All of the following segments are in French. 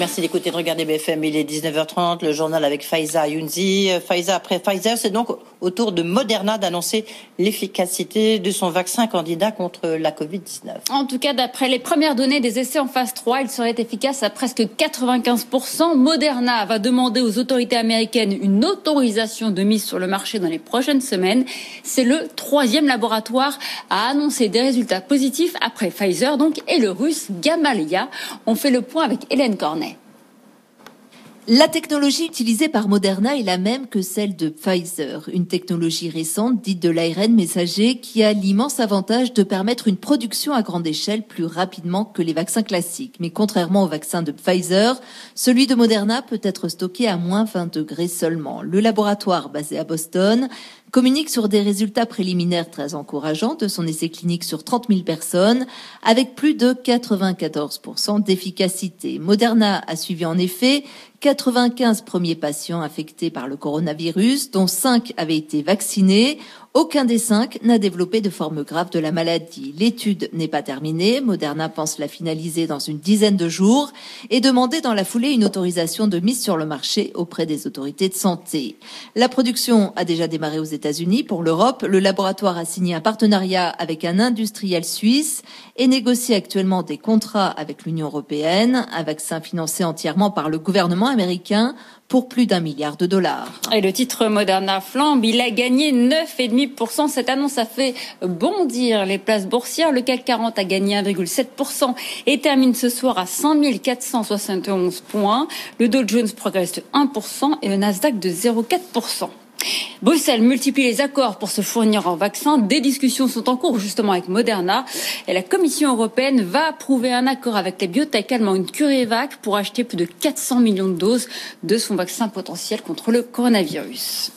Merci d'écouter de regarder BFM. Il est 19h30, le journal avec Faiza Younzi. Faiza, après Pfizer, c'est donc au tour de Moderna d'annoncer l'efficacité de son vaccin candidat contre la Covid-19. En tout cas, d'après les premières données des essais en phase 3, il serait efficace à presque 95%. Moderna va demander aux autorités américaines une autorisation de mise sur le marché dans les prochaines semaines. C'est le troisième laboratoire à annoncer des résultats positifs après Pfizer donc et le russe Gamaleya. On fait le point avec Hélène Cornet. La technologie utilisée par Moderna est la même que celle de Pfizer, une technologie récente dite de l'ARN messager qui a l'immense avantage de permettre une production à grande échelle plus rapidement que les vaccins classiques. Mais contrairement au vaccin de Pfizer, celui de Moderna peut être stocké à moins 20 degrés seulement. Le laboratoire basé à Boston communique sur des résultats préliminaires très encourageants de son essai clinique sur 30 000 personnes, avec plus de 94% d'efficacité. Moderna a suivi en effet 95 premiers patients infectés par le coronavirus, dont 5 avaient été vaccinés. Aucun des cinq n'a développé de forme grave de la maladie. L'étude n'est pas terminée. Moderna pense la finaliser dans une dizaine de jours et demander dans la foulée une autorisation de mise sur le marché auprès des autorités de santé. La production a déjà démarré aux États-Unis. Pour l'Europe, le laboratoire a signé un partenariat avec un industriel suisse et négocie actuellement des contrats avec l'Union européenne, un vaccin financé entièrement par le gouvernement américain pour plus d'un milliard de dollars. Et le titre Moderna flambe, il a gagné 9,5%. Cette annonce a fait bondir les places boursières. Le CAC 40 a gagné 1,7% et termine ce soir à 100 471 points. Le Dow Jones progresse de 1% et le Nasdaq de 0,4%. Bruxelles multiplie les accords pour se fournir en vaccins. Des discussions sont en cours justement avec Moderna et la Commission européenne va approuver un accord avec la biotech allemande CureVac pour acheter plus de 400 millions de doses de son vaccin potentiel contre le coronavirus.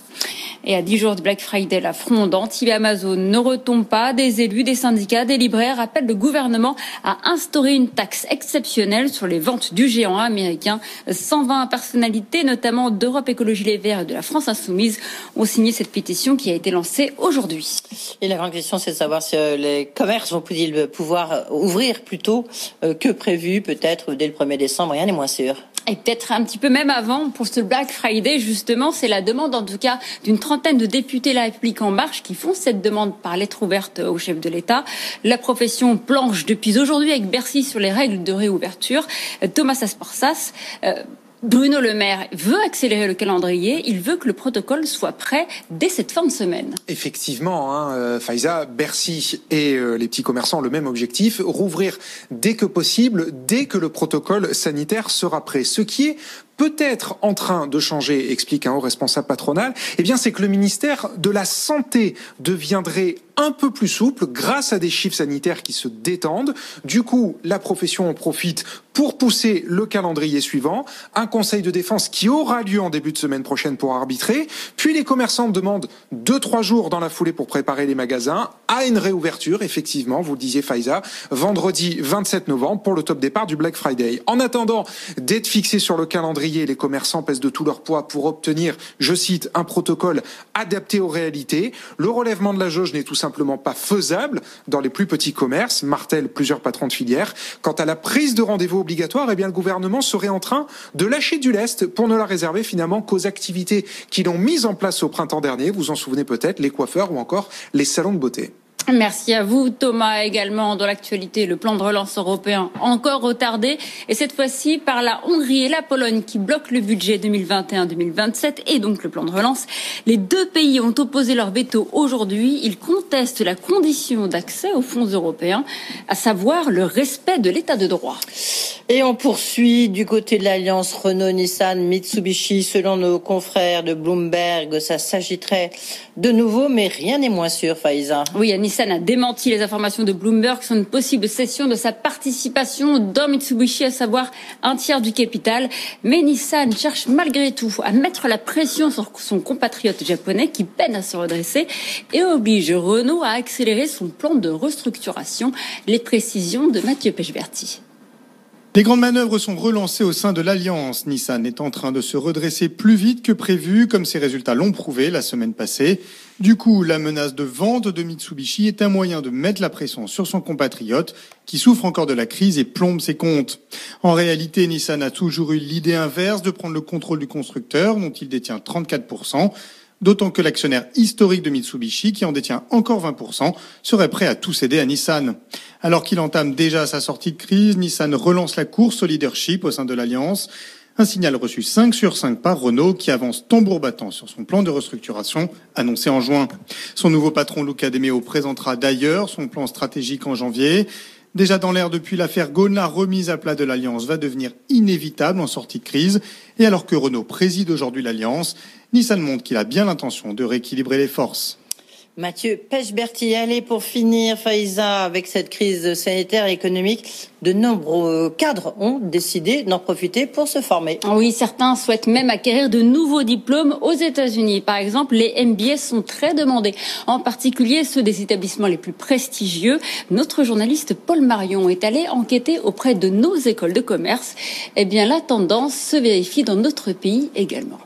Et à dix jours de Black Friday, la fronde anti-Amazon ne retombe pas. Des élus, des syndicats, des libraires appellent le gouvernement à instaurer une taxe exceptionnelle sur les ventes du géant américain. 120 personnalités, notamment d'Europe Écologie Les Verts et de la France Insoumise, ont signé cette pétition qui a été lancée aujourd'hui. Et la grande question, c'est de savoir si euh, les commerces vont-ils pouvoir ouvrir plus tôt euh, que prévu, peut-être dès le 1er décembre. Rien n'est moins sûr. Et peut-être un petit peu même avant, pour ce Black Friday, justement, c'est la demande en tout cas d'une trentaine de députés La République En Marche qui font cette demande par lettre ouverte au chef de l'État. La profession planche depuis aujourd'hui avec Bercy sur les règles de réouverture. Thomas Asporsas, euh, Bruno Le Maire veut accélérer le calendrier, il veut que le protocole soit prêt dès cette fin de semaine. Effectivement, hein, euh, Faiza, Bercy et euh, les petits commerçants ont le même objectif, rouvrir dès que possible, dès que le protocole sanitaire sera prêt. Ce qui est peut-être en train de changer, explique un haut responsable patronal, eh bien c'est que le ministère de la Santé deviendrait un peu plus souple grâce à des chiffres sanitaires qui se détendent. Du coup, la profession en profite pour pousser le calendrier suivant, un conseil de défense qui aura lieu en début de semaine prochaine pour arbitrer, puis les commerçants demandent deux, trois jours dans la foulée pour préparer les magasins à une réouverture, effectivement, vous le disiez Faiza, vendredi 27 novembre pour le top départ du Black Friday. En attendant d'être fixé sur le calendrier, les commerçants pèsent de tout leur poids pour obtenir, je cite, un protocole adapté aux réalités. Le relèvement de la jauge n'est tout simplement pas faisable dans les plus petits commerces, martèlent plusieurs patrons de filière. Quant à la prise de rendez-vous obligatoire, eh bien le gouvernement serait en train de lâcher du lest pour ne la réserver finalement qu'aux activités qui l'ont mise en place au printemps dernier. Vous en souvenez peut-être, les coiffeurs ou encore les salons de beauté. Merci à vous, Thomas. Également, dans l'actualité, le plan de relance européen encore retardé, et cette fois-ci par la Hongrie et la Pologne qui bloquent le budget 2021-2027 et donc le plan de relance. Les deux pays ont opposé leur veto aujourd'hui. Ils contestent la condition d'accès aux fonds européens, à savoir le respect de l'état de droit. Et on poursuit du côté de l'alliance Renault-Nissan-Mitsubishi. Selon nos confrères de Bloomberg, ça s'agiterait de nouveau, mais rien n'est moins sûr, Faïza. Oui, Nissan a démenti les informations de Bloomberg sur une possible cession de sa participation dans Mitsubishi, à savoir un tiers du capital. Mais Nissan cherche malgré tout à mettre la pression sur son compatriote japonais qui peine à se redresser et oblige Renault à accélérer son plan de restructuration. Les précisions de Mathieu Pechberti. Des grandes manœuvres sont relancées au sein de l'Alliance. Nissan est en train de se redresser plus vite que prévu, comme ses résultats l'ont prouvé la semaine passée. Du coup, la menace de vente de Mitsubishi est un moyen de mettre la pression sur son compatriote, qui souffre encore de la crise et plombe ses comptes. En réalité, Nissan a toujours eu l'idée inverse de prendre le contrôle du constructeur, dont il détient 34% d'autant que l'actionnaire historique de Mitsubishi, qui en détient encore 20%, serait prêt à tout céder à Nissan. Alors qu'il entame déjà sa sortie de crise, Nissan relance la course au leadership au sein de l'Alliance. Un signal reçu 5 sur 5 par Renault qui avance tambour battant sur son plan de restructuration annoncé en juin. Son nouveau patron Luca De Meo présentera d'ailleurs son plan stratégique en janvier. Déjà dans l'air depuis l'affaire Ghosn, la remise à plat de l'Alliance va devenir inévitable en sortie de crise. Et alors que Renault préside aujourd'hui l'Alliance, Nissan montre qu'il a bien l'intention de rééquilibrer les forces. Mathieu Pechberti, allez pour finir, Faïza, avec cette crise sanitaire et économique, de nombreux cadres ont décidé d'en profiter pour se former. Oui, certains souhaitent même acquérir de nouveaux diplômes aux États-Unis. Par exemple, les MBA sont très demandés, en particulier ceux des établissements les plus prestigieux. Notre journaliste Paul Marion est allé enquêter auprès de nos écoles de commerce. Eh bien, la tendance se vérifie dans notre pays également.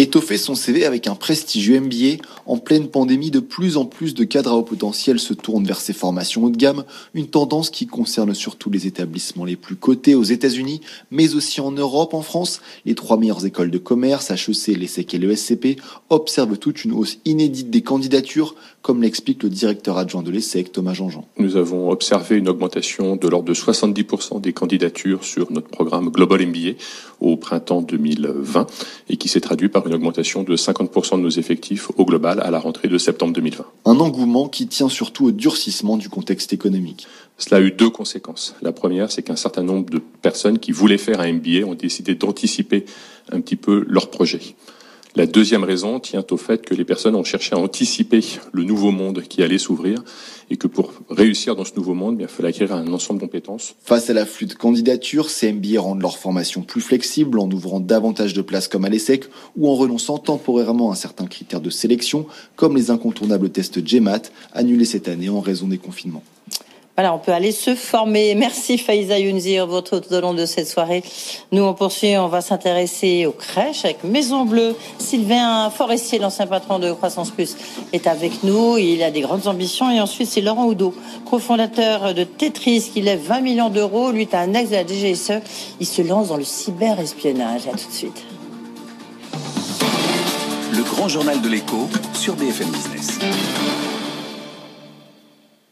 Étoffer son CV avec un prestigieux MBA, en pleine pandémie, de plus en plus de cadres à haut potentiel se tournent vers ces formations haut de gamme, une tendance qui concerne surtout les établissements les plus cotés aux États-Unis, mais aussi en Europe, en France. Les trois meilleures écoles de commerce, HEC, l'ESSEC et l'ESCP, observent toute une hausse inédite des candidatures, comme l'explique le directeur adjoint de l'ESSEC, Thomas Jean-Jean. Nous avons observé une augmentation de l'ordre de 70% des candidatures sur notre programme Global MBA au printemps 2020 et qui s'est traduit par une augmentation de 50% de nos effectifs au global à la rentrée de septembre 2020. Un engouement qui tient surtout au durcissement du contexte économique. Cela a eu deux conséquences. La première, c'est qu'un certain nombre de personnes qui voulaient faire un MBA ont décidé d'anticiper un petit peu leur projet. La deuxième raison tient au fait que les personnes ont cherché à anticiper le nouveau monde qui allait s'ouvrir et que pour réussir dans ce nouveau monde, il fallait acquérir un ensemble de compétences. Face à l'afflux de candidatures, ces rendent leur formation plus flexible en ouvrant davantage de places comme à l'ESSEC ou en renonçant temporairement à certains critères de sélection comme les incontournables tests GMAT annulés cette année en raison des confinements. Voilà, on peut aller se former. Merci Faiza Younzir, votre tout au long de cette soirée. Nous, on poursuit, on va s'intéresser aux crèches avec Maison Bleue. Sylvain Forestier, l'ancien patron de Croissance Plus, est avec nous. Il a des grandes ambitions. Et ensuite, c'est Laurent Oudot, cofondateur de Tetris, qui lève 20 millions d'euros. Lui est un ex de la DGSE. Il se lance dans le cyberespionnage. À tout de suite. Le grand journal de l'écho sur BFM Business.